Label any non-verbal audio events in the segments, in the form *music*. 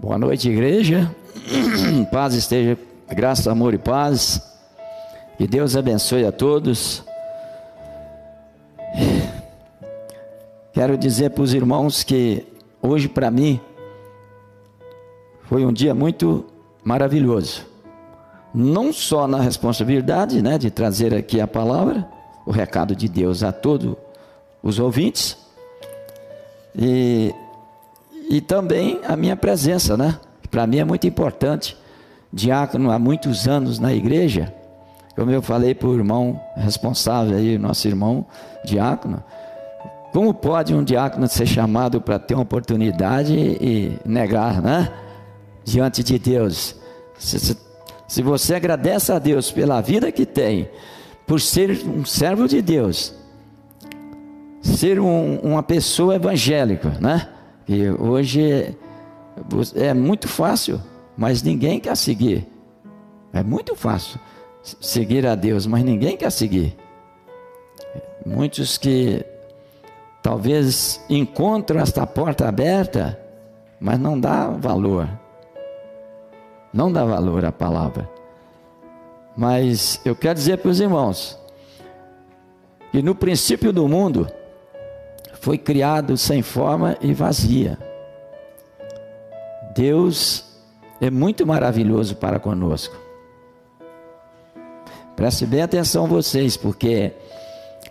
Boa noite, igreja. *clears throat* Paz esteja, graça, amor e paz. Que Deus abençoe a todos. Quero dizer para os irmãos que hoje para mim foi um dia muito maravilhoso. Não só na responsabilidade, né, de trazer aqui a palavra, o recado de Deus a todos os ouvintes, e e também a minha presença, né? Para mim é muito importante. Diácono há muitos anos na igreja, como eu falei para o irmão responsável aí, nosso irmão diácono, como pode um diácono ser chamado para ter uma oportunidade e negar, né? Diante de Deus. Se, se, se você agradece a Deus pela vida que tem, por ser um servo de Deus, ser um, uma pessoa evangélica, né? E hoje é muito fácil, mas ninguém quer seguir. É muito fácil seguir a Deus, mas ninguém quer seguir. Muitos que talvez encontram esta porta aberta, mas não dá valor. Não dá valor à palavra. Mas eu quero dizer para os irmãos que no princípio do mundo foi criado sem forma e vazia. Deus é muito maravilhoso para conosco. Preste bem atenção vocês, porque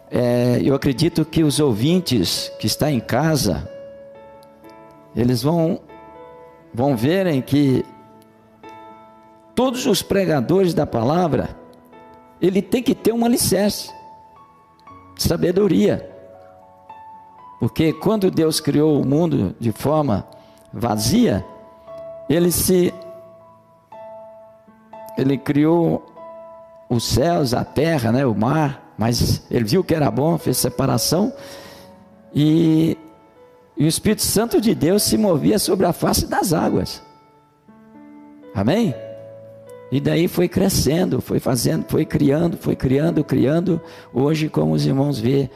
é, eu acredito que os ouvintes que estão em casa, eles vão, vão verem que todos os pregadores da palavra, ele tem que ter um alicerce, sabedoria. Porque quando Deus criou o mundo de forma vazia, ele se ele criou os céus, a terra, né, o mar, mas ele viu que era bom, fez separação e, e o Espírito Santo de Deus se movia sobre a face das águas. Amém? E daí foi crescendo, foi fazendo, foi criando, foi criando, criando. Hoje, como os irmãos vê,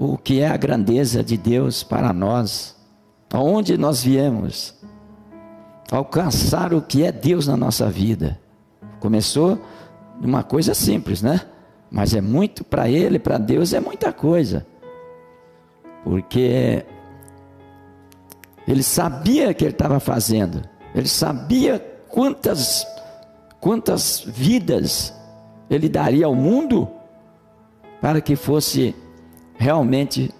o que é a grandeza de Deus para nós, aonde nós viemos, alcançar o que é Deus na nossa vida. Começou de uma coisa simples, né? Mas é muito para Ele, para Deus é muita coisa, porque Ele sabia o que Ele estava fazendo, Ele sabia quantas quantas vidas Ele daria ao mundo para que fosse realmente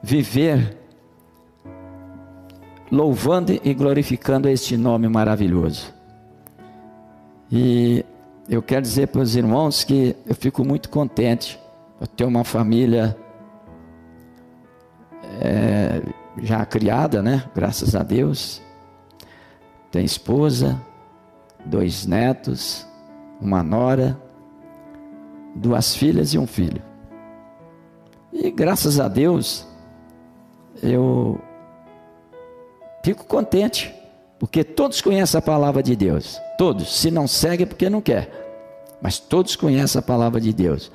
viver louvando e glorificando este nome maravilhoso. E eu quero dizer para os irmãos que eu fico muito contente. Eu tenho uma família é, já criada, né? Graças a Deus. Tem esposa, dois netos, uma nora, duas filhas e um filho. E graças a Deus, eu fico contente, porque todos conhecem a palavra de Deus. Todos. Se não segue, é porque não quer. Mas todos conhecem a palavra de Deus.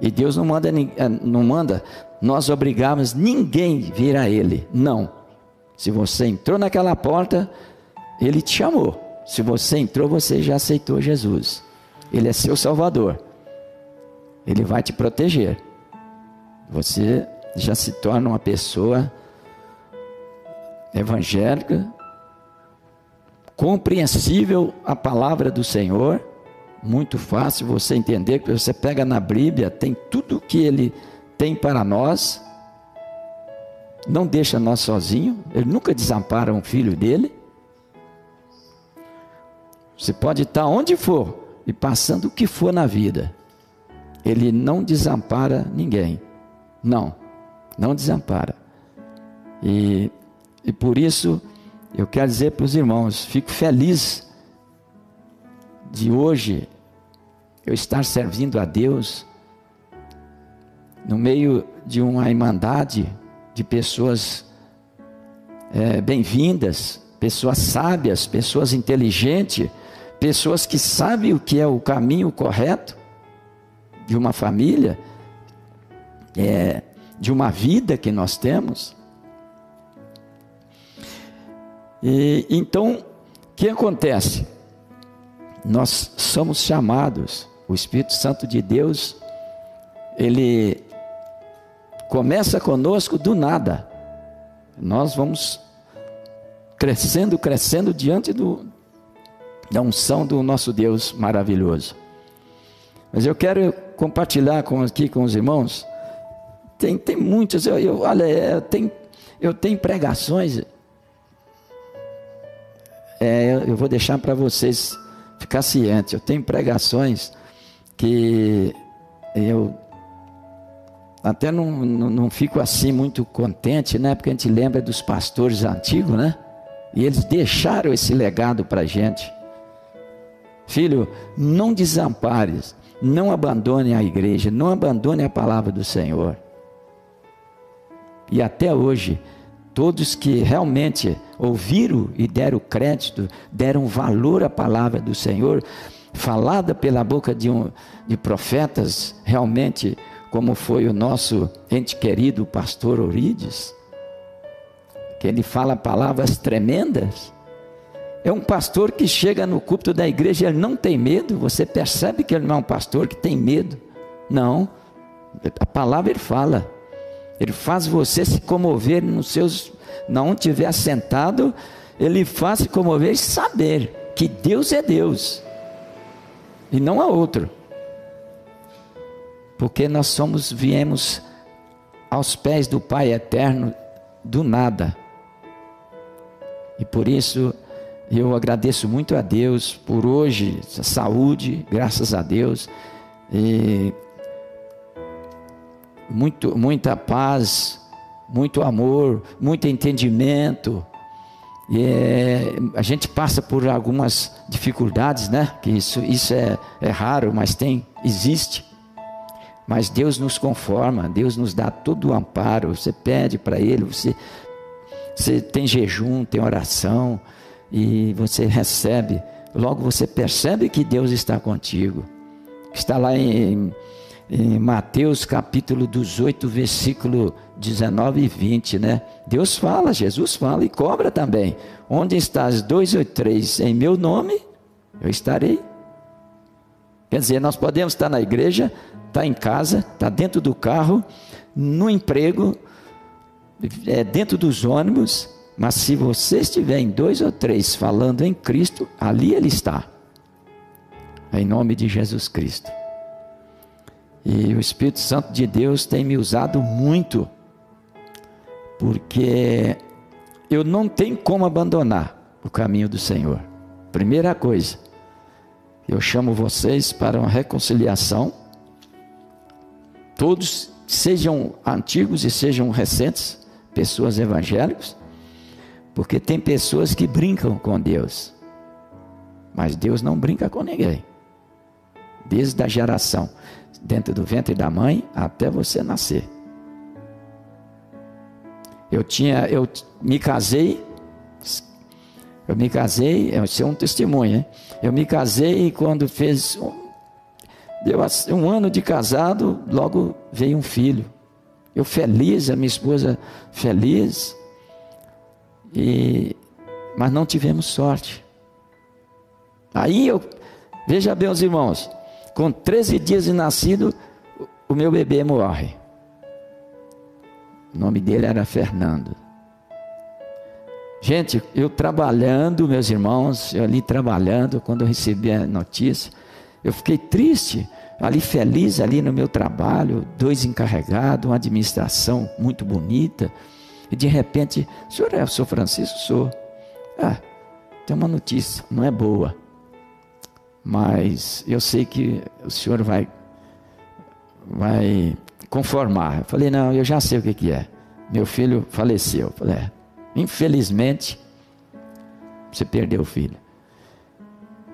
E Deus não manda, eh, não manda nós obrigarmos ninguém vir a Ele. Não. Se você entrou naquela porta, Ele te chamou. Se você entrou, você já aceitou Jesus. Ele é seu Salvador. Ele vai te proteger você já se torna uma pessoa evangélica, compreensível a palavra do Senhor, muito fácil você entender, que você pega na Bíblia, tem tudo que ele tem para nós, não deixa nós sozinhos, ele nunca desampara um filho dele. Você pode estar onde for e passando o que for na vida, ele não desampara ninguém. Não, não desampara. E, e por isso eu quero dizer para os irmãos, fico feliz de hoje eu estar servindo a Deus no meio de uma irmandade de pessoas é, bem-vindas, pessoas sábias, pessoas inteligentes, pessoas que sabem o que é o caminho correto de uma família é, de uma vida que nós temos. E, então, que acontece? Nós somos chamados, o Espírito Santo de Deus, ele começa conosco do nada. Nós vamos crescendo, crescendo diante do, da unção do nosso Deus maravilhoso. Mas eu quero compartilhar com, aqui com os irmãos. Tem, tem muitas, eu, eu, olha, eu tenho, eu tenho pregações. É, eu vou deixar para vocês ficar cientes. Eu tenho pregações que eu até não, não, não, fico assim muito contente, né? Porque a gente lembra dos pastores antigos, né? E eles deixaram esse legado para a gente. Filho, não desampares, não abandone a igreja, não abandone a palavra do Senhor. E até hoje, todos que realmente ouviram e deram crédito, deram valor à palavra do Senhor, falada pela boca de, um, de profetas, realmente, como foi o nosso ente querido pastor Orides, que ele fala palavras tremendas. É um pastor que chega no culto da igreja, ele não tem medo, você percebe que ele não é um pastor que tem medo. Não, a palavra ele fala. Ele faz você se comover nos seus, não tiver sentado, ele faz se comover e saber que Deus é Deus e não há outro. Porque nós somos, viemos aos pés do Pai eterno do nada. E por isso eu agradeço muito a Deus por hoje, saúde, graças a Deus. E muito, muita paz, muito amor, muito entendimento. E é, a gente passa por algumas dificuldades, né? Que isso, isso é, é raro, mas tem, existe. Mas Deus nos conforma, Deus nos dá todo o amparo. Você pede para Ele, você, você tem jejum, tem oração, e você recebe. Logo você percebe que Deus está contigo. Está lá em, em Mateus capítulo 18, versículo 19 e 20, né? Deus fala, Jesus fala e cobra também. Onde estás dois ou três em meu nome, eu estarei. Quer dizer, nós podemos estar na igreja, estar em casa, estar dentro do carro, no emprego, é, dentro dos ônibus, mas se você estiver em dois ou três falando em Cristo, ali Ele está. Em nome de Jesus Cristo. E o Espírito Santo de Deus tem me usado muito porque eu não tenho como abandonar o caminho do Senhor. Primeira coisa, eu chamo vocês para uma reconciliação. Todos, sejam antigos e sejam recentes, pessoas evangélicas, porque tem pessoas que brincam com Deus, mas Deus não brinca com ninguém. Desde a geração, dentro do ventre da mãe até você nascer. Eu tinha, eu me casei, eu me casei, isso é um testemunho, hein? Eu me casei e quando fez deu um ano de casado, logo veio um filho. Eu feliz, a minha esposa feliz, e mas não tivemos sorte. Aí eu, veja bem os irmãos, com 13 dias de nascido, o meu bebê morre. O nome dele era Fernando. Gente, eu trabalhando, meus irmãos, eu ali trabalhando, quando eu recebi a notícia, eu fiquei triste, ali feliz, ali no meu trabalho, dois encarregados, uma administração muito bonita, e de repente, senhor é o senhor Francisco? Sou. Ah, tem uma notícia, não é boa, mas eu sei que o senhor vai, vai conformar. Eu falei, não, eu já sei o que, que é. Meu filho faleceu. Eu falei, é, infelizmente, você perdeu o filho.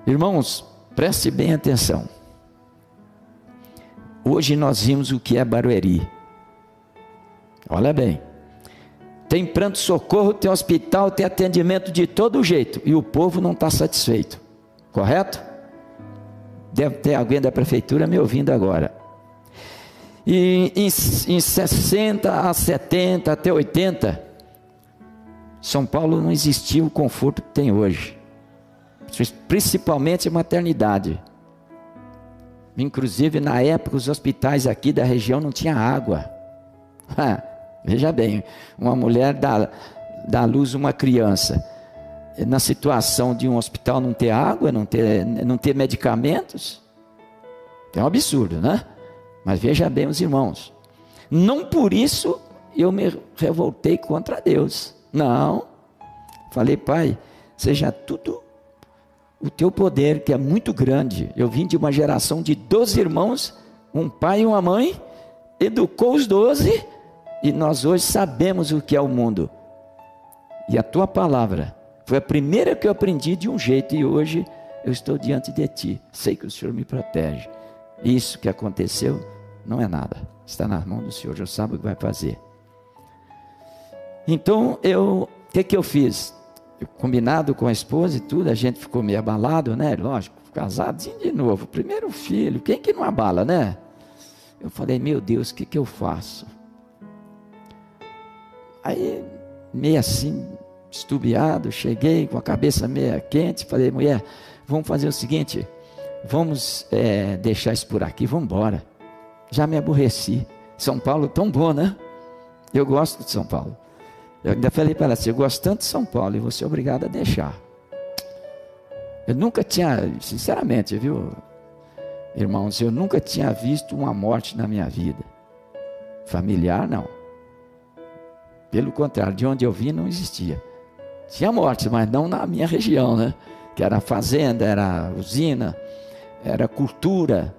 Irmãos, preste bem atenção. Hoje nós vimos o que é Barueri. Olha bem. Tem pranto-socorro, tem hospital, tem atendimento de todo jeito. E o povo não está satisfeito. Correto? Deve ter alguém da prefeitura me ouvindo agora. E em, em 60 a 70, até 80, São Paulo não existia o conforto que tem hoje. principalmente maternidade. Inclusive, na época, os hospitais aqui da região não tinham água. *laughs* veja bem, uma mulher dá, dá à luz uma criança. Na situação de um hospital não ter água, não ter, não ter medicamentos, é um absurdo, né? Mas veja bem, os irmãos, não por isso eu me revoltei contra Deus. Não. Falei, pai, seja tudo o teu poder, que é muito grande. Eu vim de uma geração de 12 irmãos, um pai e uma mãe, educou os 12 e nós hoje sabemos o que é o mundo. E a tua palavra foi a primeira que eu aprendi de um jeito e hoje eu estou diante de ti. Sei que o Senhor me protege. Isso que aconteceu não é nada. Está na mão do Senhor, já sabe o que vai fazer. Então, eu, o que que eu fiz? combinado com a esposa e tudo, a gente ficou meio abalado, né? Lógico, casadinho de novo, primeiro filho, quem que não abala, né? Eu falei, meu Deus, o que que eu faço? Aí, meio assim, estubiado, cheguei com a cabeça meio quente, falei, mulher, vamos fazer o seguinte, vamos é, deixar isso por aqui, vamos embora. Já me aborreci. São Paulo tão bom, né? Eu gosto de São Paulo. Eu ainda falei para ela assim: eu gosto tanto de São Paulo e vou ser obrigado a deixar. Eu nunca tinha, sinceramente, viu, irmãos, eu nunca tinha visto uma morte na minha vida. Familiar, não. Pelo contrário, de onde eu vim não existia. Tinha morte, mas não na minha região, né? Que era fazenda, era usina, era cultura.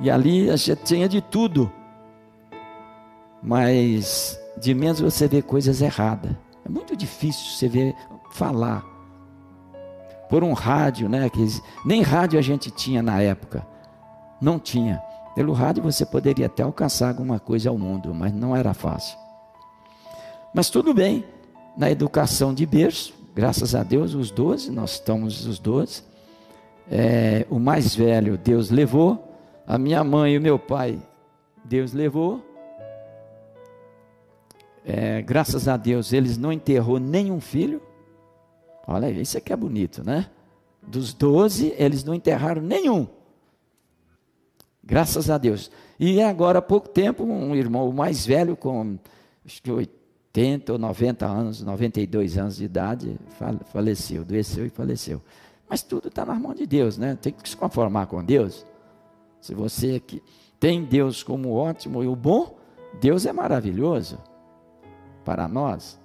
E ali a gente tinha de tudo. Mas de menos você vê coisas erradas. É muito difícil você ver falar por um rádio, né? Que nem rádio a gente tinha na época, não tinha. Pelo rádio você poderia até alcançar alguma coisa ao mundo, mas não era fácil. Mas tudo bem, na educação de berço, graças a Deus, os doze, nós estamos os doze. É, o mais velho, Deus levou. A minha mãe e o meu pai, Deus levou é, graças a Deus, eles não enterrou nenhum filho. Olha, isso aqui é bonito, né? Dos doze, eles não enterraram nenhum. Graças a Deus. E agora, há pouco tempo, um irmão mais velho, com acho que 80 ou 90 anos, 92 anos de idade, faleceu, adoeceu e faleceu. Mas tudo está nas mãos de Deus, né? Tem que se conformar com Deus. Se você tem Deus como ótimo e o bom, Deus é maravilhoso para nós,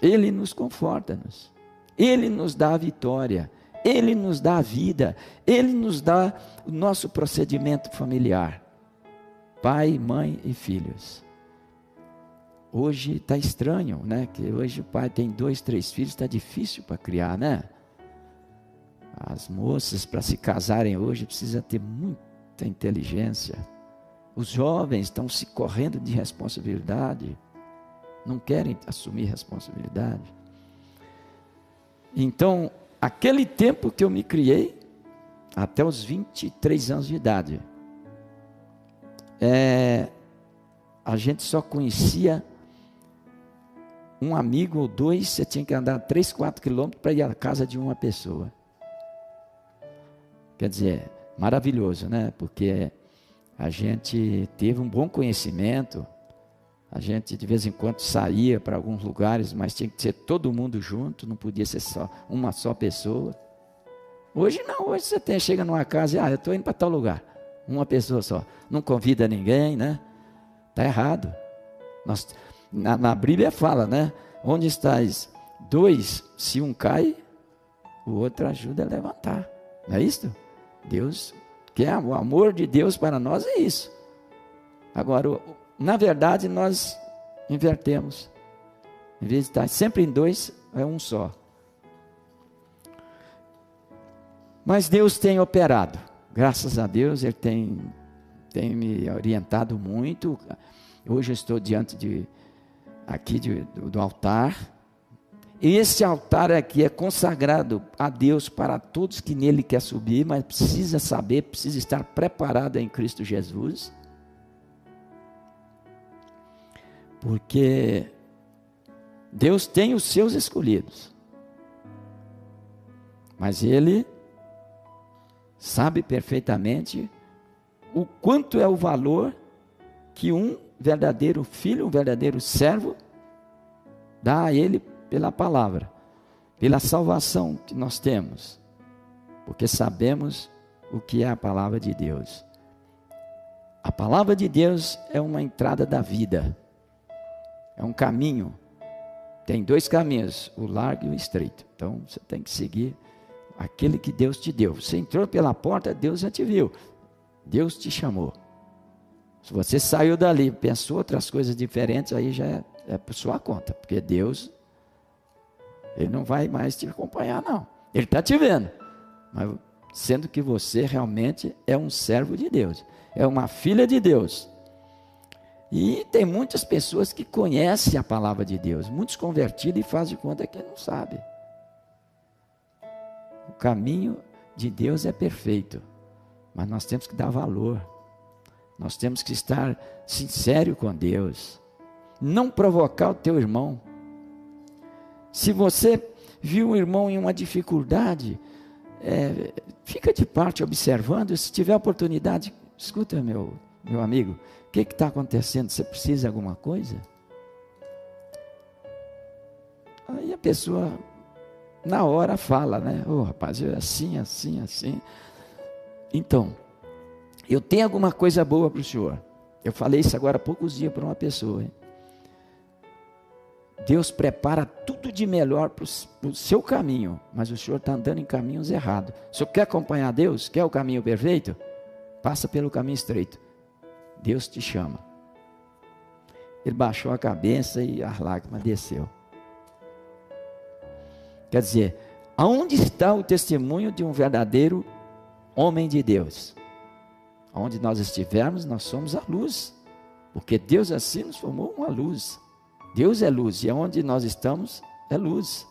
Ele nos conforta-nos, Ele nos dá a vitória, Ele nos dá a vida, Ele nos dá o nosso procedimento familiar, pai, mãe e filhos. Hoje está estranho, né? Que hoje o pai tem dois, três filhos, está difícil para criar, né? As moças para se casarem hoje precisa ter muita inteligência. Os jovens estão se correndo de responsabilidade não querem assumir responsabilidade. Então, aquele tempo que eu me criei, até os 23 anos de idade, é, a gente só conhecia um amigo ou dois, você tinha que andar 3, 4 quilômetros para ir à casa de uma pessoa. Quer dizer, maravilhoso, né? Porque a gente teve um bom conhecimento, a gente de vez em quando saía para alguns lugares, mas tinha que ser todo mundo junto, não podia ser só uma só pessoa. Hoje não, hoje você tem, chega numa casa e ah, eu estou indo para tal lugar. Uma pessoa só. Não convida ninguém, né? Está errado. Nós, na, na Bíblia fala, né? Onde estás dois, se um cai, o outro ajuda a levantar. Não é isso? Deus, que é o amor de Deus para nós é isso. Agora, na verdade, nós invertemos. Em vez de estar sempre em dois, é um só. Mas Deus tem operado. Graças a Deus, Ele tem, tem me orientado muito. Hoje eu estou diante de aqui de, do, do altar. E esse altar aqui é consagrado a Deus para todos que nele quer subir, mas precisa saber, precisa estar preparado em Cristo Jesus. Porque Deus tem os seus escolhidos. Mas ele sabe perfeitamente o quanto é o valor que um verdadeiro filho, um verdadeiro servo, dá a ele pela palavra, pela salvação que nós temos, porque sabemos o que é a palavra de Deus. A palavra de Deus é uma entrada da vida, é um caminho. Tem dois caminhos, o largo e o estreito. Então você tem que seguir aquele que Deus te deu. Você entrou pela porta, Deus já te viu. Deus te chamou. Se você saiu dali pensou outras coisas diferentes, aí já é, é por sua conta, porque Deus, Ele não vai mais te acompanhar, não. Ele está te vendo, mas sendo que você realmente é um servo de Deus, é uma filha de Deus. E tem muitas pessoas que conhecem a palavra de Deus, muitos convertidos e fazem de conta que não sabe. O caminho de Deus é perfeito, mas nós temos que dar valor. Nós temos que estar sincero com Deus. Não provocar o teu irmão. Se você viu um irmão em uma dificuldade, é, fica de parte observando. Se tiver oportunidade, escuta, meu, meu amigo, o que está acontecendo? Você precisa de alguma coisa? Aí a pessoa, na hora, fala, né? Ô oh, rapaz, é assim, assim, assim. Então, eu tenho alguma coisa boa para o senhor. Eu falei isso agora há poucos dias para uma pessoa. Hein? Deus prepara tudo de melhor para o seu caminho, mas o senhor está andando em caminhos errados. O senhor quer acompanhar Deus? Quer o caminho perfeito? Passa pelo caminho estreito. Deus te chama. Ele baixou a cabeça e a lágrima desceu. Quer dizer, aonde está o testemunho de um verdadeiro homem de Deus? Onde nós estivermos, nós somos a luz. Porque Deus assim nos formou uma luz. Deus é luz e onde nós estamos é luz.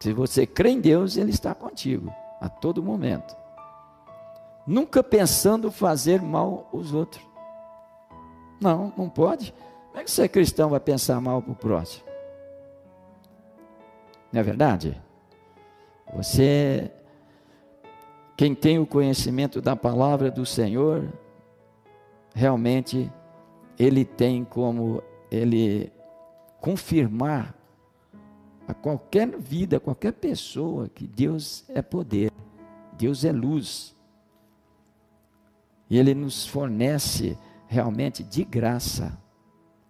Se você crê em Deus, Ele está contigo a todo momento. Nunca pensando fazer mal aos outros. Não, não pode. Como é que você é cristão vai pensar mal para o próximo? Não é verdade? Você quem tem o conhecimento da palavra do Senhor, realmente ele tem como ele confirmar a qualquer vida, a qualquer pessoa que Deus é poder, Deus é luz. E ele nos fornece realmente de graça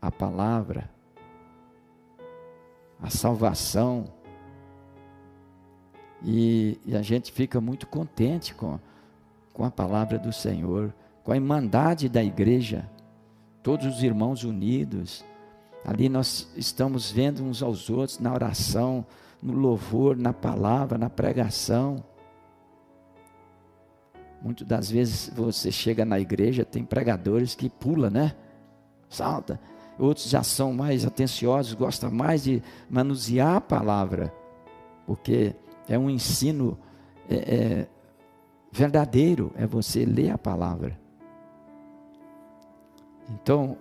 a palavra, a salvação, e, e a gente fica muito contente com, com a palavra do Senhor, com a irmandade da igreja, todos os irmãos unidos. Ali nós estamos vendo uns aos outros na oração, no louvor, na palavra, na pregação. Muitas das vezes você chega na igreja, tem pregadores que pula, né? Salta. Outros já são mais atenciosos, gostam mais de manusear a palavra, porque é um ensino é, é, verdadeiro, é você ler a palavra. Então,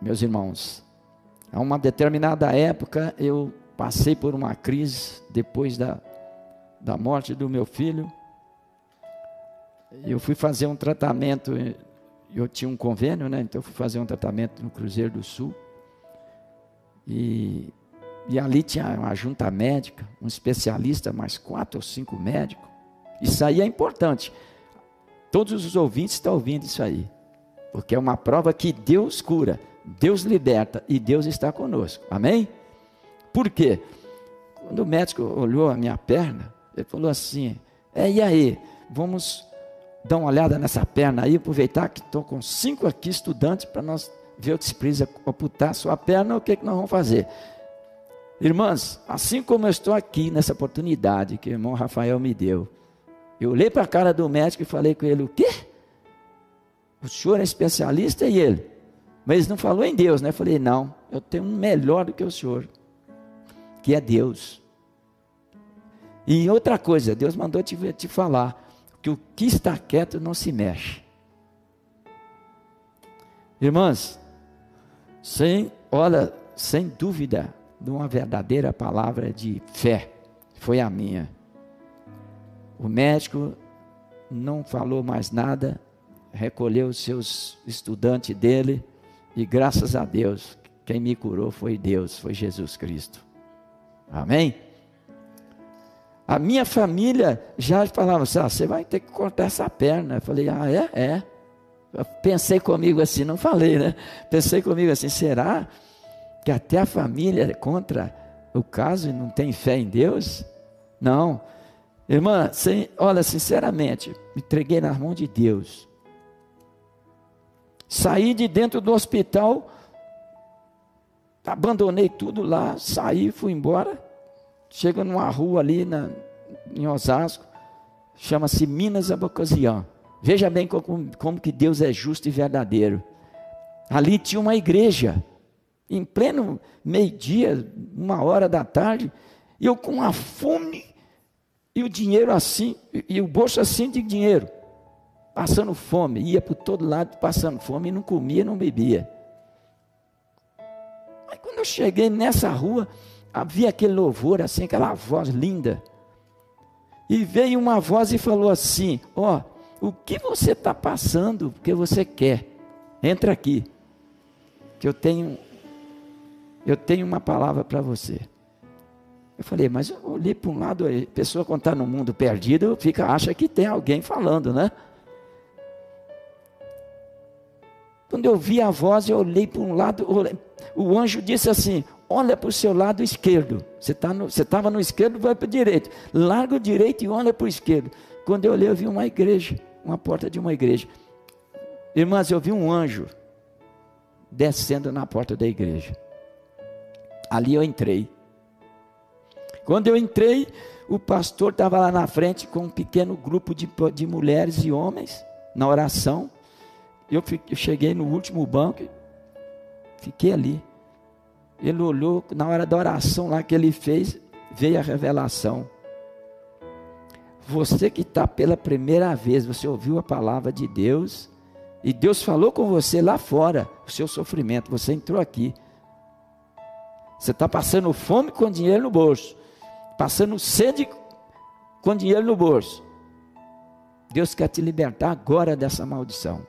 meus irmãos, a uma determinada época eu passei por uma crise depois da, da morte do meu filho. Eu fui fazer um tratamento, eu tinha um convênio, né? Então eu fui fazer um tratamento no Cruzeiro do Sul. E e ali tinha uma junta médica, um especialista, mais quatro ou cinco médicos. Isso aí é importante. Todos os ouvintes estão ouvindo isso aí. Porque é uma prova que Deus cura, Deus liberta e Deus está conosco. Amém? Por quê? Quando o médico olhou a minha perna, ele falou assim: É, e aí? Vamos dar uma olhada nessa perna aí, aproveitar que estou com cinco aqui estudantes para nós ver o que se precisa amputar sua perna, o que, que nós vamos fazer? Irmãs, assim como eu estou aqui nessa oportunidade que o irmão Rafael me deu, eu olhei para a cara do médico e falei com ele: o quê? O senhor é especialista e ele? Mas não falou em Deus, né? Eu falei: não, eu tenho um melhor do que o senhor, que é Deus. E outra coisa, Deus mandou te, te falar que o que está quieto não se mexe. Irmãs, sem, olha, sem dúvida, de uma verdadeira palavra de fé. foi a minha. O médico não falou mais nada, recolheu os seus estudantes dele e graças a Deus, quem me curou foi Deus, foi Jesus Cristo. Amém? A minha família já falava assim: ah, você vai ter que cortar essa perna. Eu falei: ah, é? É. Eu pensei comigo assim, não falei, né? Pensei comigo assim: será que até a família é contra o caso e não tem fé em Deus? Não. Irmã, olha, sinceramente, me entreguei nas mãos de Deus. Saí de dentro do hospital, abandonei tudo lá, saí, fui embora. Chega numa rua ali na, em Osasco, chama-se Minas Abocasian. Veja bem como, como que Deus é justo e verdadeiro. Ali tinha uma igreja, em pleno meio-dia, uma hora da tarde, e eu com a fome e o dinheiro assim, e o bolso assim de dinheiro passando fome, ia por todo lado passando fome e não comia, não bebia. Aí quando eu cheguei nessa rua, havia aquele louvor, assim, aquela voz linda. E veio uma voz e falou assim: Ó, oh, o que você está passando, porque você quer? Entra aqui, que eu tenho, eu tenho uma palavra para você. Eu falei, mas eu olhei para um lado, a pessoa quando está no mundo perdido, fica, acha que tem alguém falando, né? Quando eu vi a voz, eu olhei para um lado, o anjo disse assim: olha para o seu lado esquerdo. Você tá estava no, no esquerdo, vai para o direito. Larga o direito e olha para o esquerdo. Quando eu olhei, eu vi uma igreja, uma porta de uma igreja. Irmãs, eu vi um anjo descendo na porta da igreja. Ali eu entrei. Quando eu entrei, o pastor estava lá na frente com um pequeno grupo de, de mulheres e homens na oração. Eu, fiquei, eu cheguei no último banco, fiquei ali. Ele olhou, na hora da oração lá que ele fez, veio a revelação. Você que está pela primeira vez, você ouviu a palavra de Deus, e Deus falou com você lá fora, o seu sofrimento, você entrou aqui. Você está passando fome com dinheiro no bolso, passando sede com dinheiro no bolso. Deus quer te libertar agora dessa maldição.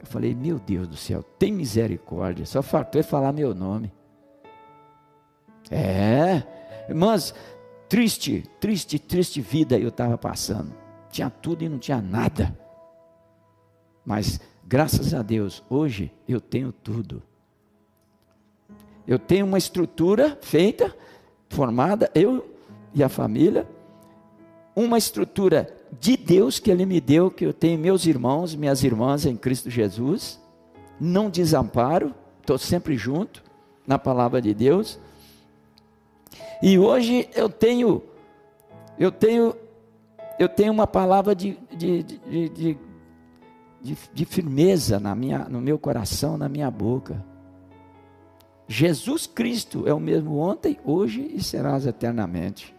Eu falei, meu Deus do céu, tem misericórdia. Só faltou falar meu nome. É, irmãs, triste, triste, triste vida eu estava passando. Tinha tudo e não tinha nada. Mas, graças a Deus, hoje eu tenho tudo. Eu tenho uma estrutura feita, formada, eu e a família, uma estrutura de Deus que Ele me deu, que eu tenho meus irmãos, minhas irmãs em Cristo Jesus, não desamparo, estou sempre junto na palavra de Deus. E hoje eu tenho, eu tenho, eu tenho uma palavra de, de, de, de, de, firmeza na minha, no meu coração, na minha boca. Jesus Cristo é o mesmo ontem, hoje e serás eternamente.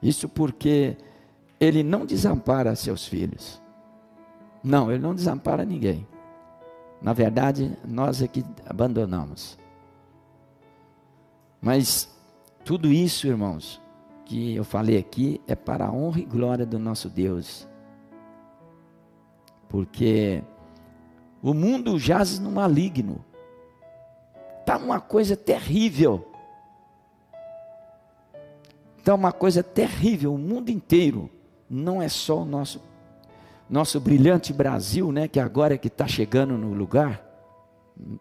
Isso porque ele não desampara seus filhos. Não, ele não desampara ninguém. Na verdade, nós é que abandonamos. Mas tudo isso, irmãos, que eu falei aqui é para a honra e glória do nosso Deus. Porque o mundo jaz no maligno. Está uma coisa terrível. Está uma coisa terrível, o mundo inteiro não é só o nosso nosso brilhante Brasil, né, que agora é que está chegando no lugar.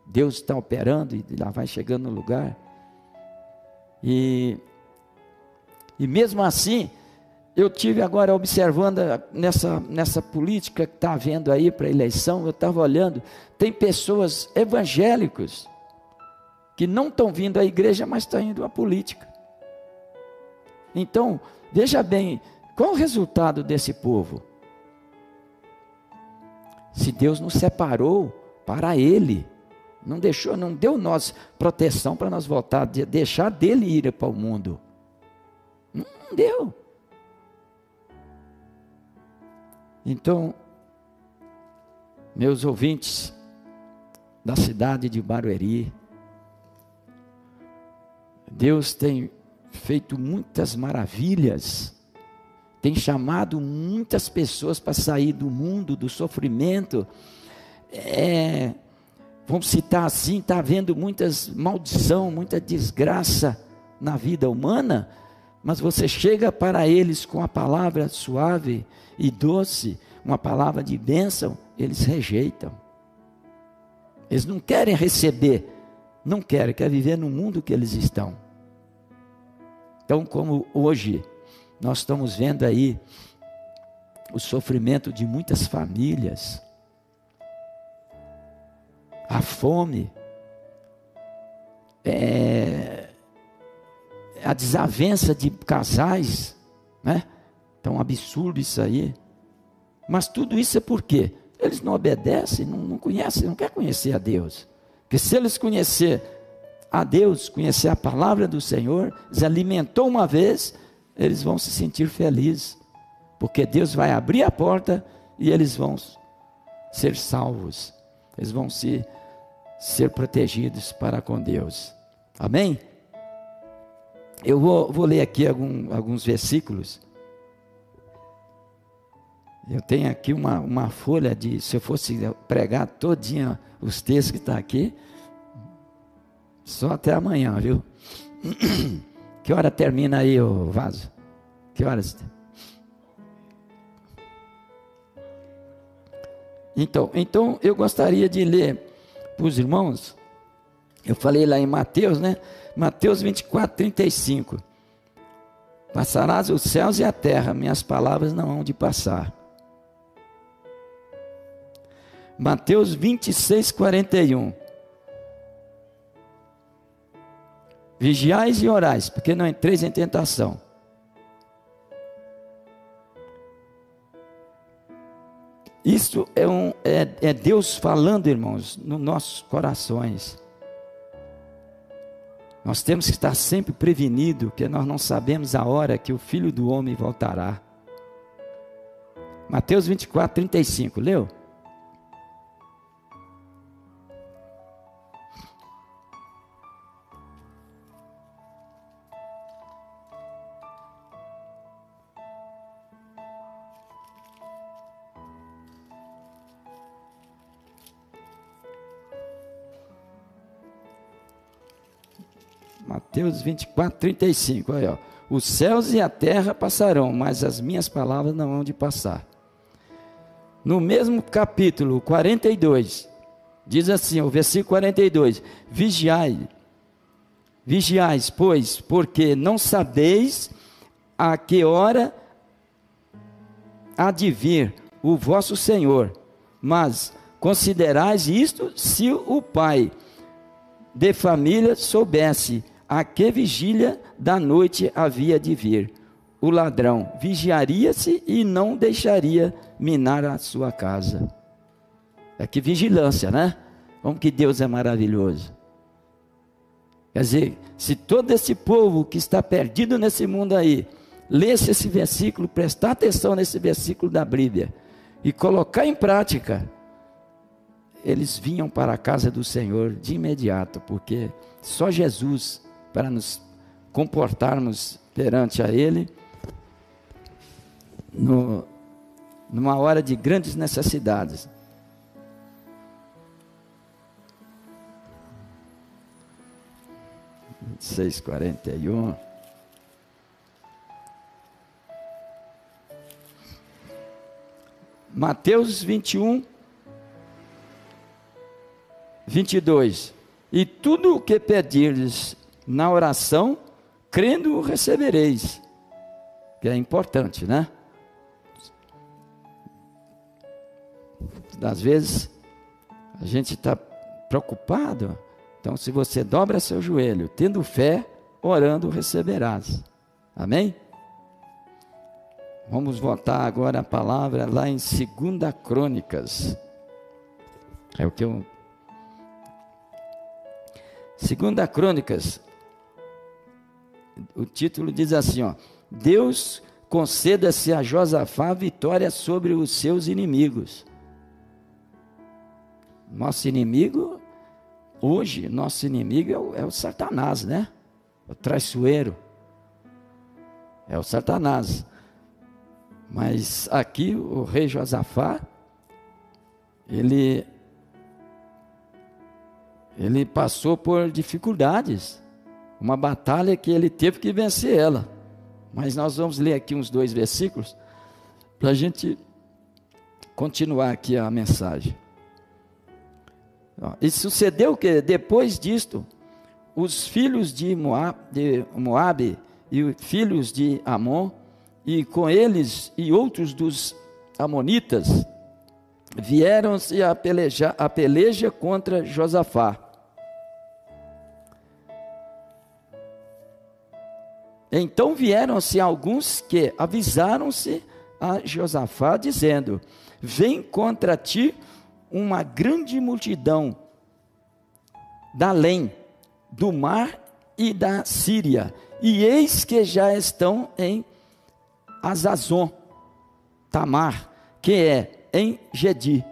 Deus está operando e lá vai chegando no lugar. E, e mesmo assim, eu tive agora observando nessa, nessa política que está havendo aí para a eleição, eu estava olhando, tem pessoas evangélicos que não estão vindo à igreja, mas estão indo à política. Então, veja bem, qual o resultado desse povo? Se Deus nos separou para Ele, não deixou, não deu nós proteção para nós voltar, de deixar dele ir para o mundo. Não deu. Então, meus ouvintes da cidade de Barueri, Deus tem feito muitas maravilhas, tem chamado muitas pessoas para sair do mundo, do sofrimento. É, vamos citar assim, está havendo muitas maldição, muita desgraça na vida humana, mas você chega para eles com a palavra suave e doce, uma palavra de bênção, eles rejeitam. Eles não querem receber, não querem, querem viver no mundo que eles estão. Então, como hoje nós estamos vendo aí o sofrimento de muitas famílias, a fome, é, a desavença de casais, né? Então, um absurdo isso aí. Mas tudo isso é por quê? Eles não obedecem, não, não conhecem, não querem conhecer a Deus. Porque se eles conhecer a Deus, conhecer a palavra do Senhor, eles alimentou uma vez, eles vão se sentir felizes. Porque Deus vai abrir a porta e eles vão ser salvos. Eles vão se ser protegidos para com Deus. Amém? Eu vou, vou ler aqui algum, alguns versículos. Eu tenho aqui uma, uma folha de, se eu fosse pregar todinha os textos que está aqui, só até amanhã, viu? *clears throat* Que hora termina aí o vaso? Que horas? Então, então eu gostaria de ler para os irmãos, eu falei lá em Mateus, né? Mateus 24, 35. Passarás os céus e a terra, minhas palavras não hão de passar. Mateus 26, 41. Vigiais e orais, porque não entreis em tentação. Isso é, um, é, é Deus falando, irmãos, nos nossos corações. Nós temos que estar sempre prevenido, porque nós não sabemos a hora que o Filho do Homem voltará. Mateus 24, 35, leu? Mateus 24, 35. Olha, ó. Os céus e a terra passarão, mas as minhas palavras não hão de passar. No mesmo capítulo 42, diz assim, o versículo 42: Vigiai, vigiais, pois, porque não sabeis a que hora há de vir o vosso Senhor, mas considerais isto se o pai de família soubesse a que vigília da noite havia de vir. O ladrão vigiaria-se e não deixaria minar a sua casa. É que vigilância, né? Como que Deus é maravilhoso. Quer dizer, se todo esse povo que está perdido nesse mundo aí, lesse esse versículo, prestar atenção nesse versículo da Bíblia e colocar em prática, eles vinham para a casa do Senhor de imediato, porque só Jesus para nos comportarmos perante a Ele no, numa hora de grandes necessidades. Seis quarenta e um. Mateus 21, 22. E tudo o que pedirdes na oração, crendo recebereis. Que é importante, né? Às vezes a gente está preocupado. Então, se você dobra seu joelho, tendo fé, orando, receberás. Amém? Vamos voltar agora a palavra lá em 2 Crônicas. É o que eu. Segunda Crônicas, o título diz assim, ó: Deus conceda-se a Josafá vitória sobre os seus inimigos. Nosso inimigo, hoje, nosso inimigo é o, é o Satanás, né? O traiçoeiro, é o Satanás. Mas aqui o rei Josafá, ele, ele passou por dificuldades, uma batalha que ele teve que vencer ela. Mas nós vamos ler aqui uns dois versículos para a gente continuar aqui a mensagem. E sucedeu que depois disto, os filhos de Moab, de Moab e filhos de Amon, e com eles e outros dos amonitas, vieram-se a peleja, a peleja contra Josafá. Então vieram-se alguns que avisaram-se a Josafá, dizendo: Vem contra ti uma grande multidão da além, do mar e da Síria, e eis que já estão em Azazon, Tamar, que é em Gedi.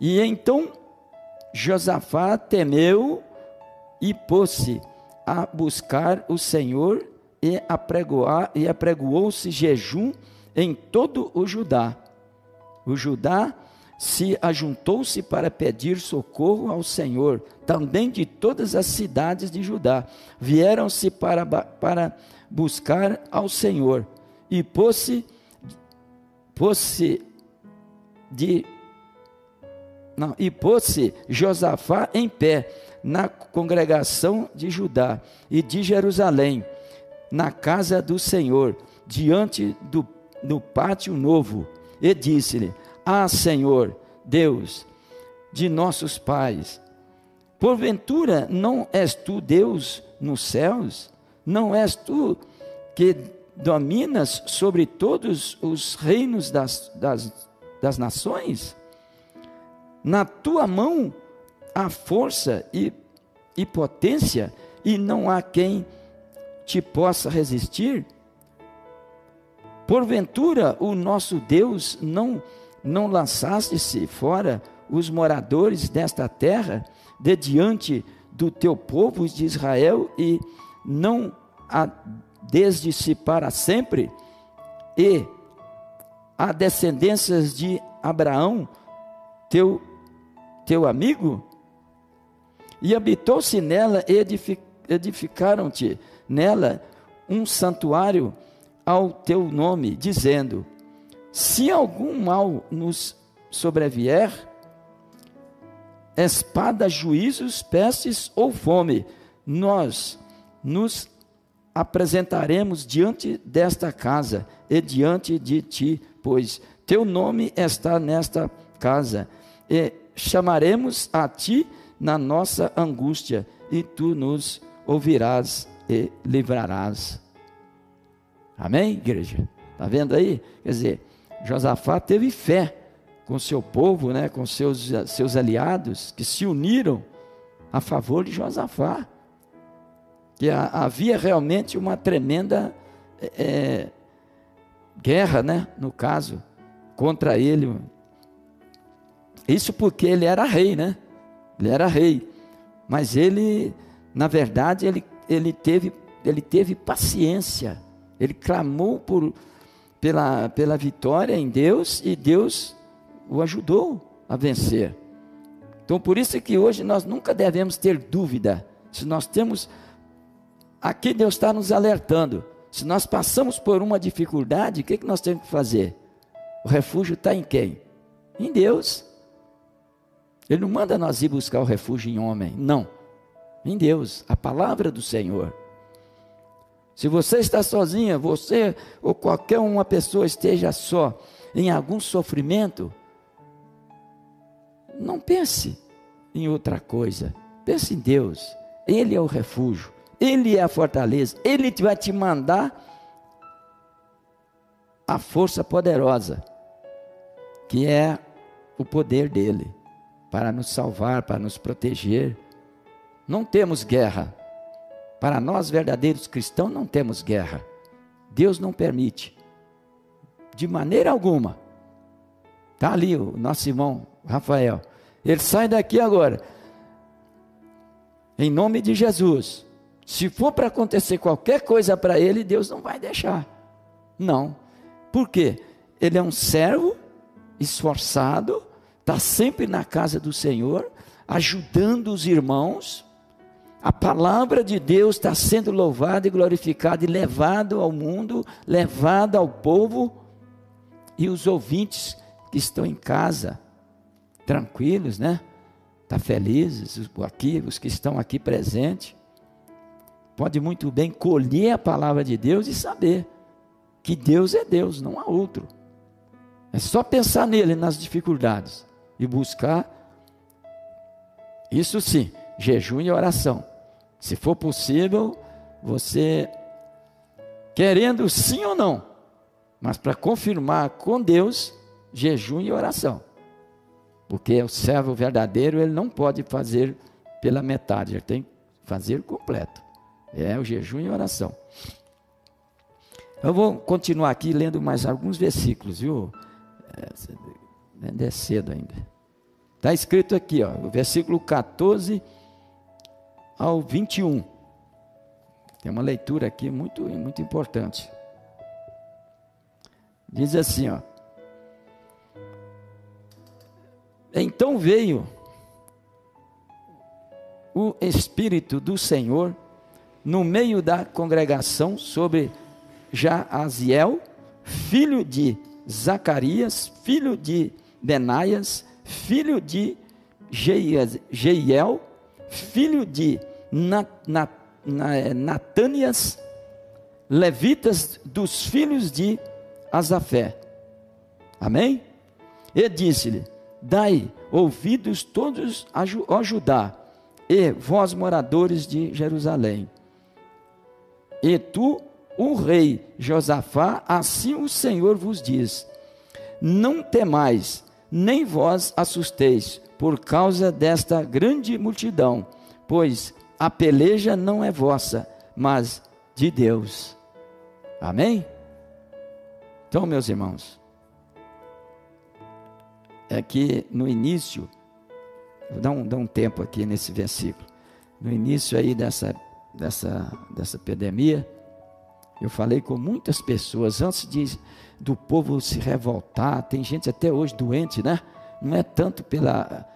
E então Josafá temeu e pôs-se a buscar o Senhor e apregoar e apregoou-se jejum em todo o Judá. O Judá se ajuntou-se para pedir socorro ao Senhor, também de todas as cidades de Judá. Vieram-se para, para buscar ao Senhor, e pôs-se pôs de não, e pôs-se Josafá em pé na congregação de Judá e de Jerusalém, na casa do Senhor, diante do, do pátio novo, e disse-lhe: ah, Senhor, Deus de nossos pais, porventura não és tu Deus nos céus? Não és tu que dominas sobre todos os reinos das, das, das nações? Na tua mão há força e, e potência, e não há quem te possa resistir? Porventura o nosso Deus não não lançaste-se fora os moradores desta terra de diante do teu povo de Israel e não a desde-se para sempre e a descendências de Abraão, teu teu amigo? E habitou-se nela e edificaram-te nela um santuário ao teu nome, dizendo: se algum mal nos sobrevier, espada, juízos, pestes ou fome, nós nos apresentaremos diante desta casa e diante de ti, pois teu nome está nesta casa, e chamaremos a ti na nossa angústia, e tu nos ouvirás e livrarás. Amém, igreja? Está vendo aí? Quer dizer, Josafá teve fé com seu povo, né, com seus, seus aliados, que se uniram a favor de Josafá. Que havia realmente uma tremenda é, guerra, né, no caso, contra ele. Isso porque ele era rei, né? Ele era rei. Mas ele, na verdade, ele, ele, teve, ele teve paciência. Ele clamou por, pela, pela vitória em Deus e Deus o ajudou a vencer. Então, por isso que hoje nós nunca devemos ter dúvida. Se nós temos. Aqui Deus está nos alertando. Se nós passamos por uma dificuldade, o que, que nós temos que fazer? O refúgio está em quem? Em Deus. Ele não manda nós ir buscar o refúgio em homem, não. Em Deus, a palavra do Senhor. Se você está sozinha, você ou qualquer uma pessoa esteja só em algum sofrimento, não pense em outra coisa. Pense em Deus. Ele é o refúgio, ele é a fortaleza, ele vai te mandar a força poderosa, que é o poder dele para nos salvar, para nos proteger. Não temos guerra, para nós verdadeiros cristãos não temos guerra. Deus não permite. De maneira alguma. Está ali o nosso irmão Rafael. Ele sai daqui agora. Em nome de Jesus. Se for para acontecer qualquer coisa para ele, Deus não vai deixar. Não. Por quê? Ele é um servo esforçado, está sempre na casa do Senhor, ajudando os irmãos. A palavra de Deus está sendo louvada e glorificada e levada ao mundo, levada ao povo. E os ouvintes que estão em casa, tranquilos, né? Tá felizes, aqui, os que estão aqui presentes, pode muito bem colher a palavra de Deus e saber que Deus é Deus, não há outro. É só pensar nele nas dificuldades e buscar. Isso sim, jejum e oração. Se for possível, você querendo sim ou não, mas para confirmar com Deus, jejum e oração. Porque o servo verdadeiro, ele não pode fazer pela metade, ele tem que fazer completo. É o jejum e oração. Eu vou continuar aqui lendo mais alguns versículos, viu? Ainda é cedo ainda. Está escrito aqui, ó, o versículo 14 ao 21. Tem uma leitura aqui muito, muito importante. Diz assim, ó. Então veio o Espírito do Senhor no meio da congregação sobre Jaaziel, filho de Zacarias, filho de Benaias, filho de Jeiel, filho de Natânias, levitas dos filhos de Azafé. Amém? E disse-lhe: Dai ouvidos todos a Judá, e vós moradores de Jerusalém. E tu, o rei Josafá, assim o Senhor vos diz: Não temais, nem vós assusteis, por causa desta grande multidão, pois a peleja não é vossa, mas de Deus. Amém? Então, meus irmãos, é que no início, vou dar um, dar um tempo aqui nesse versículo, no início aí dessa, dessa, dessa epidemia, eu falei com muitas pessoas antes de, do povo se revoltar. Tem gente até hoje doente, né? Não é tanto pela,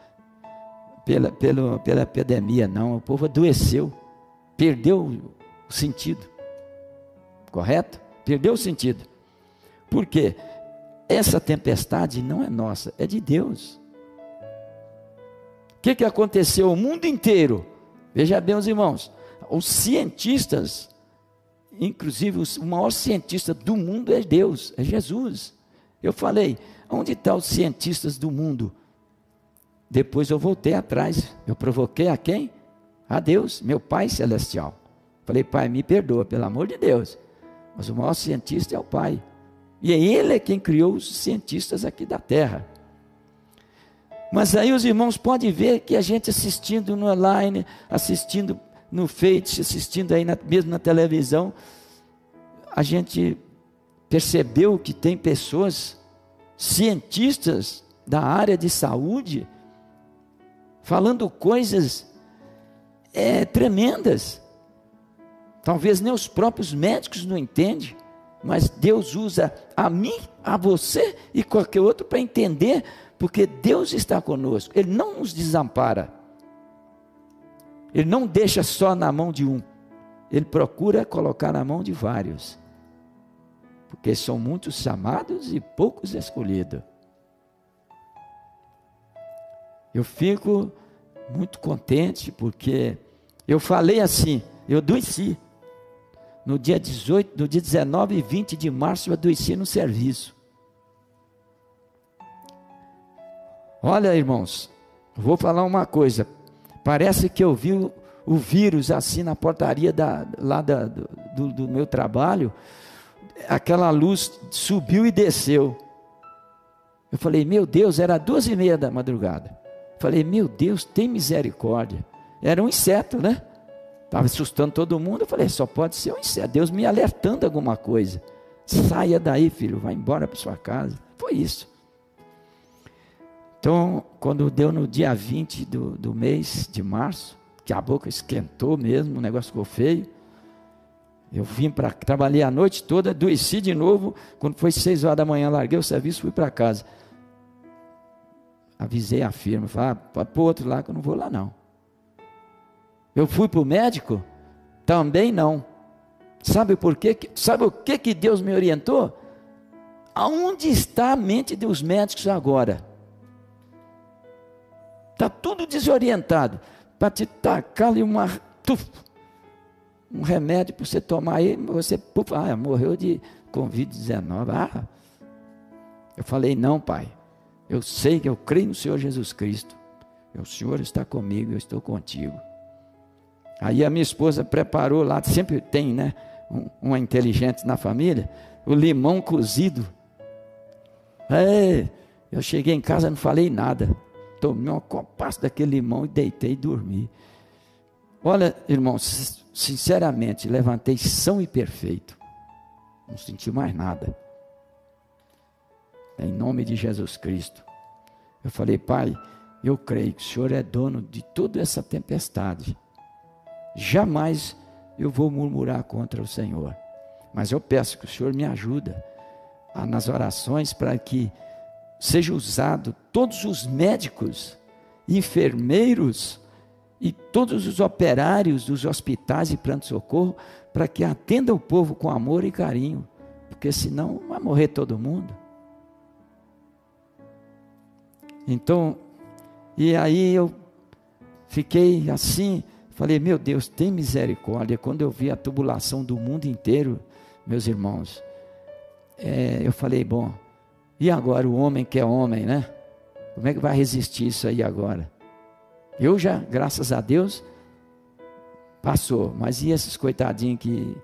pela, pela, pela epidemia, não. O povo adoeceu, perdeu o sentido. Correto? Perdeu o sentido. Por quê? Essa tempestade não é nossa, é de Deus. O que, que aconteceu? O mundo inteiro, veja bem, os irmãos, os cientistas inclusive o maior cientista do mundo é Deus, é Jesus. Eu falei, onde estão os cientistas do mundo? Depois eu voltei atrás, eu provoquei a quem? A Deus, meu Pai Celestial. Falei, Pai, me perdoa, pelo amor de Deus. Mas o maior cientista é o Pai. E é Ele é quem criou os cientistas aqui da Terra. Mas aí os irmãos podem ver que a gente assistindo no online, assistindo no Face, assistindo aí na, mesmo na televisão, a gente percebeu que tem pessoas, cientistas da área de saúde, falando coisas é, tremendas. Talvez nem os próprios médicos não entendem, mas Deus usa a mim, a você e qualquer outro para entender, porque Deus está conosco, Ele não nos desampara. Ele não deixa só na mão de um, ele procura colocar na mão de vários, porque são muitos chamados e poucos escolhidos. Eu fico muito contente porque eu falei assim, eu adoeci. No dia 18, no dia 19 e 20 de março eu adoeci no serviço. Olha, irmãos, vou falar uma coisa. Parece que eu vi o, o vírus assim na portaria da, lá da, do, do meu trabalho. Aquela luz subiu e desceu. Eu falei, meu Deus, era duas e meia da madrugada. Falei, meu Deus, tem misericórdia. Era um inseto, né? Estava assustando todo mundo. Eu falei, só pode ser um inseto. Deus me alertando alguma coisa. Saia daí, filho, vai embora para sua casa. Foi isso. Então, quando deu no dia 20 do, do mês de março, que a boca esquentou mesmo, o negócio ficou feio. Eu vim para trabalhei a noite toda, adoeci de novo. Quando foi seis horas da manhã, larguei o serviço, fui para casa. Avisei a firma, falei, ah, pode pôr outro lá que eu não vou lá não. Eu fui para o médico? Também não. Sabe por quê? Sabe o que, que Deus me orientou? Aonde está a mente dos médicos agora? Está tudo desorientado. Para te tacar ali uma, tuf, um remédio para você tomar aí, você puf, ah, morreu de Covid-19. Ah, eu falei, não, pai. Eu sei que eu creio no Senhor Jesus Cristo. O Senhor está comigo, eu estou contigo. Aí a minha esposa preparou lá, sempre tem, né? uma inteligente na família, o limão cozido. É, eu cheguei em casa não falei nada. Tomei uma copaça daquele limão e deitei e dormi. Olha, irmãos, sinceramente, levantei são e perfeito. Não senti mais nada. Em nome de Jesus Cristo. Eu falei, Pai, eu creio que o Senhor é dono de toda essa tempestade. Jamais eu vou murmurar contra o Senhor. Mas eu peço que o Senhor me ajude nas orações para que seja usado todos os médicos, enfermeiros e todos os operários dos hospitais e pronto-socorro para que atenda o povo com amor e carinho, porque senão vai morrer todo mundo. Então, e aí eu fiquei assim, Falei, meu Deus, tem misericórdia. Quando eu vi a tubulação do mundo inteiro, meus irmãos, é, eu falei, bom, e agora o homem que é homem, né? Como é que vai resistir isso aí agora? Eu já, graças a Deus, passou. Mas e esses coitadinhos que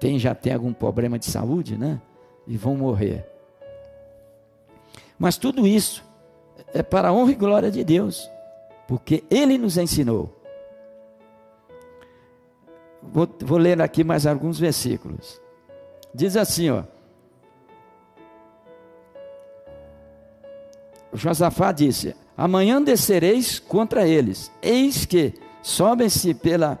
tem, já tem algum problema de saúde, né? E vão morrer. Mas tudo isso é para a honra e glória de Deus, porque Ele nos ensinou. Vou, vou ler aqui mais alguns versículos. Diz assim, ó. Josafá disse: Amanhã descereis contra eles. Eis que sobem-se pela,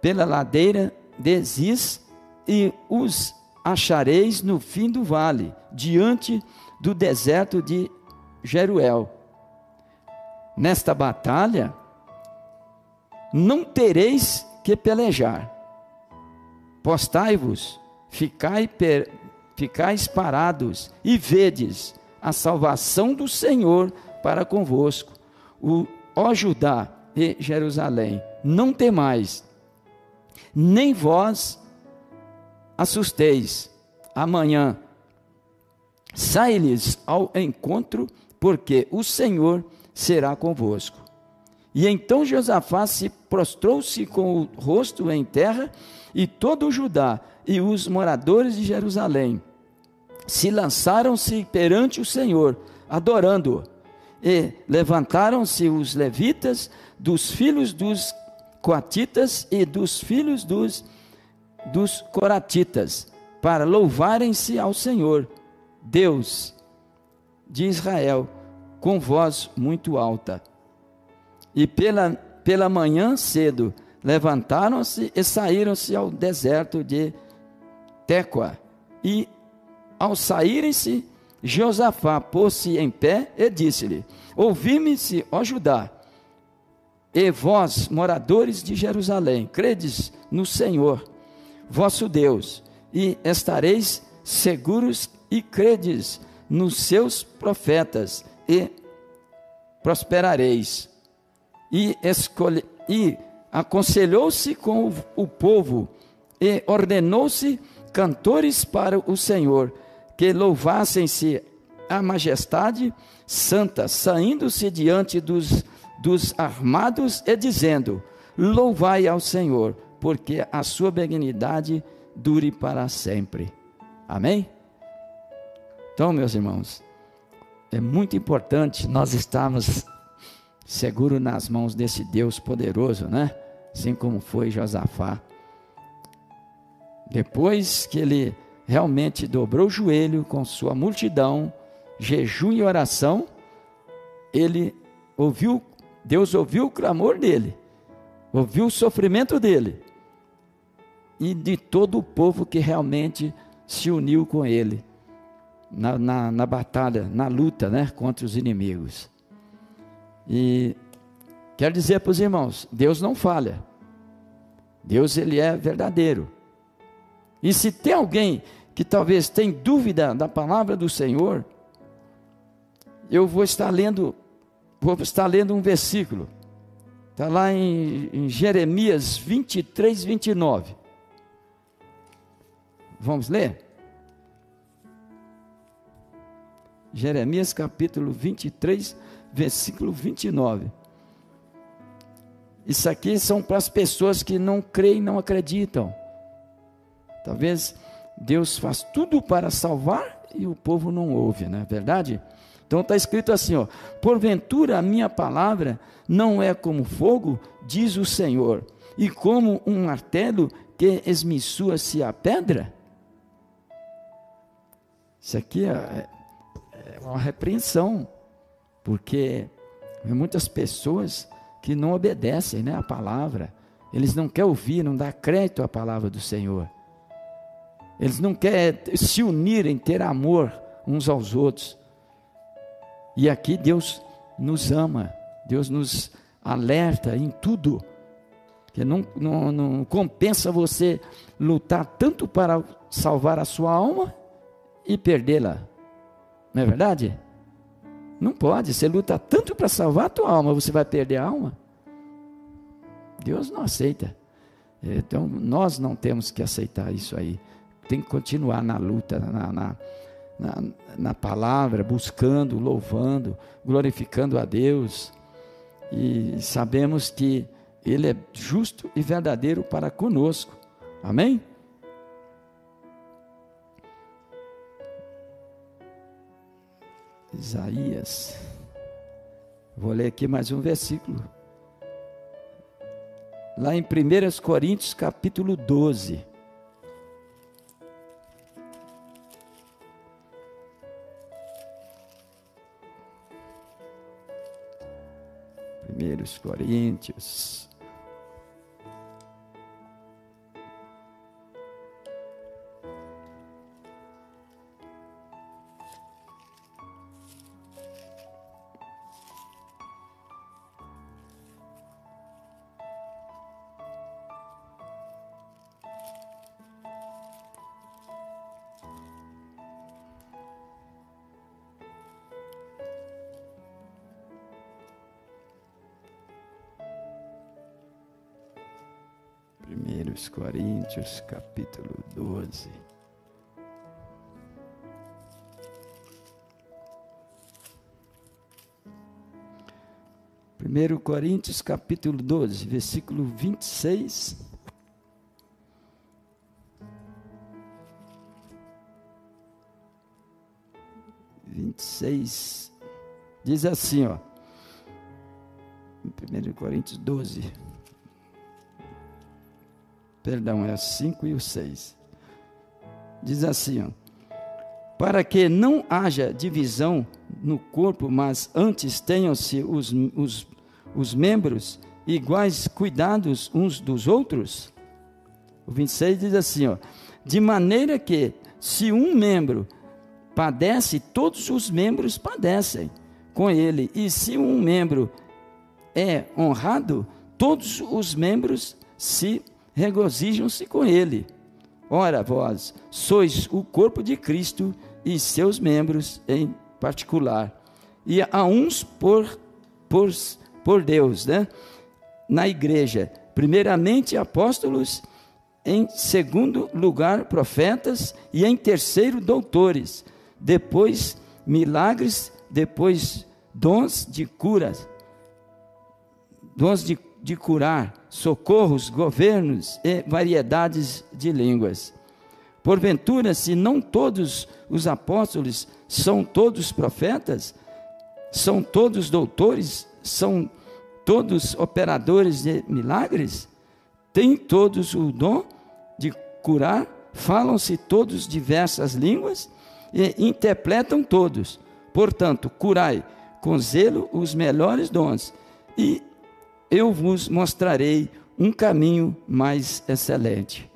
pela ladeira de Ziz e os achareis no fim do vale, diante do deserto de Jeruel. Nesta batalha, não tereis que pelejar. Postai-vos, ficai per, ficais parados e vedes a salvação do Senhor para convosco. O, ó Judá e Jerusalém, não temais, nem vós assusteis. Amanhã sai-lhes ao encontro, porque o Senhor será convosco. E então Josafá se prostrou-se com o rosto em terra, e todo o Judá e os moradores de Jerusalém se lançaram-se perante o Senhor, adorando-o. E levantaram-se os levitas dos filhos dos coatitas e dos filhos dos, dos coratitas, para louvarem-se ao Senhor, Deus de Israel, com voz muito alta. E pela, pela manhã cedo levantaram-se e saíram-se ao deserto de Tecoa. E ao saírem-se, Josafá pôs-se em pé e disse-lhe: Ouvi-me-se, ó Judá, e vós, moradores de Jerusalém, credes no Senhor, vosso Deus, e estareis seguros e credes nos seus profetas, e prosperareis. E, escolhe, e aconselhou-se com o, o povo e ordenou-se cantores para o Senhor, que louvassem-se a majestade santa, saindo-se diante dos, dos armados e dizendo: Louvai ao Senhor, porque a sua benignidade dure para sempre. Amém? Então, meus irmãos, é muito importante nós estarmos seguro nas mãos desse Deus poderoso, né? Assim como foi Josafá. Depois que ele realmente dobrou o joelho com sua multidão, jejum e oração, ele ouviu, Deus ouviu o clamor dele. ouviu o sofrimento dele e de todo o povo que realmente se uniu com ele na, na, na batalha, na luta né, contra os inimigos. E quero dizer para os irmãos: Deus não falha, Deus ele é verdadeiro. E se tem alguém que talvez tem dúvida da palavra do Senhor, eu vou estar lendo, vou estar lendo um versículo. Está lá em, em Jeremias 23, 29. Vamos ler? Jeremias capítulo 23, versículo 29. Isso aqui são para as pessoas que não creem, não acreditam. Talvez Deus faz tudo para salvar e o povo não ouve, não é verdade? Então está escrito assim: ó, porventura a minha palavra não é como fogo, diz o Senhor, e como um martelo que esmiçua-se a pedra? Isso aqui é, é uma repreensão, porque muitas pessoas que não obedecem né, a palavra, eles não querem ouvir, não dão crédito à palavra do Senhor. Eles não querem se unirem, ter amor uns aos outros. E aqui Deus nos ama, Deus nos alerta em tudo. Que não, não, não compensa você lutar tanto para salvar a sua alma e perdê-la. Não é verdade? Não pode. Você luta tanto para salvar a tua alma, você vai perder a alma? Deus não aceita. Então, nós não temos que aceitar isso aí. Tem que continuar na luta, na, na, na, na palavra, buscando, louvando, glorificando a Deus. E sabemos que Ele é justo e verdadeiro para conosco. Amém? Isaías. Vou ler aqui mais um versículo. Lá em 1 Coríntios, capítulo 12. Primeiros Coríntios. Primeiros Coríntios, capítulo 12. Primeiro Coríntios, capítulo 12, versículo 26. Vinte e seis, diz assim, ó, 1 Coríntios 12, perdão, é o 5 e o 6. Diz assim, ó, para que não haja divisão no corpo, mas antes tenham-se os, os, os membros iguais cuidados uns dos outros. O 26 diz assim, ó, de maneira que se um membro padece, todos os membros padecem com ele, e se um membro é honrado, todos os membros se regozijam-se com ele. Ora, vós sois o corpo de Cristo e seus membros em particular. E a uns por, por, por Deus, né? Na igreja, primeiramente apóstolos, em segundo lugar profetas e em terceiro doutores, depois milagres, depois dons de curas, dons de de curar, socorros, governos e variedades de línguas. Porventura, se não todos os apóstolos são todos profetas, são todos doutores, são todos operadores de milagres, têm todos o dom de curar, falam-se todos diversas línguas e interpretam todos. Portanto, curai com zelo os melhores dons e eu vos mostrarei um caminho mais excelente.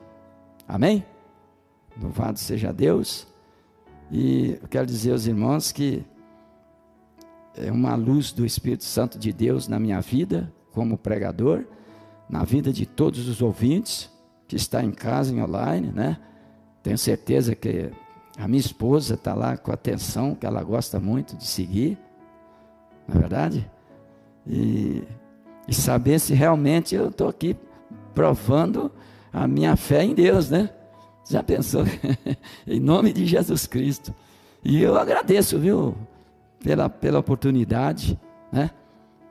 Amém? Louvado seja Deus. E eu quero dizer aos irmãos que é uma luz do Espírito Santo de Deus na minha vida, como pregador, na vida de todos os ouvintes que está em casa, em online, né? Tenho certeza que a minha esposa está lá com atenção, que ela gosta muito de seguir, não é verdade? E, e saber se realmente eu estou aqui provando a minha fé em Deus, né? Já pensou? *laughs* em nome de Jesus Cristo. E eu agradeço, viu, pela, pela oportunidade, né?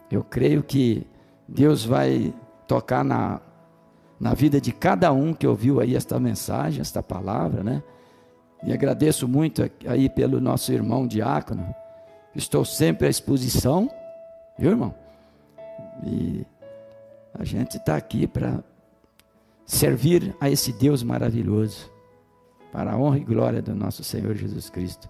Eu creio que Deus vai tocar na, na vida de cada um que ouviu aí esta mensagem, esta palavra, né? E agradeço muito aí pelo nosso irmão diácono. Estou sempre à exposição, viu, irmão? E a gente está aqui para servir a esse Deus maravilhoso, para a honra e glória do nosso Senhor Jesus Cristo.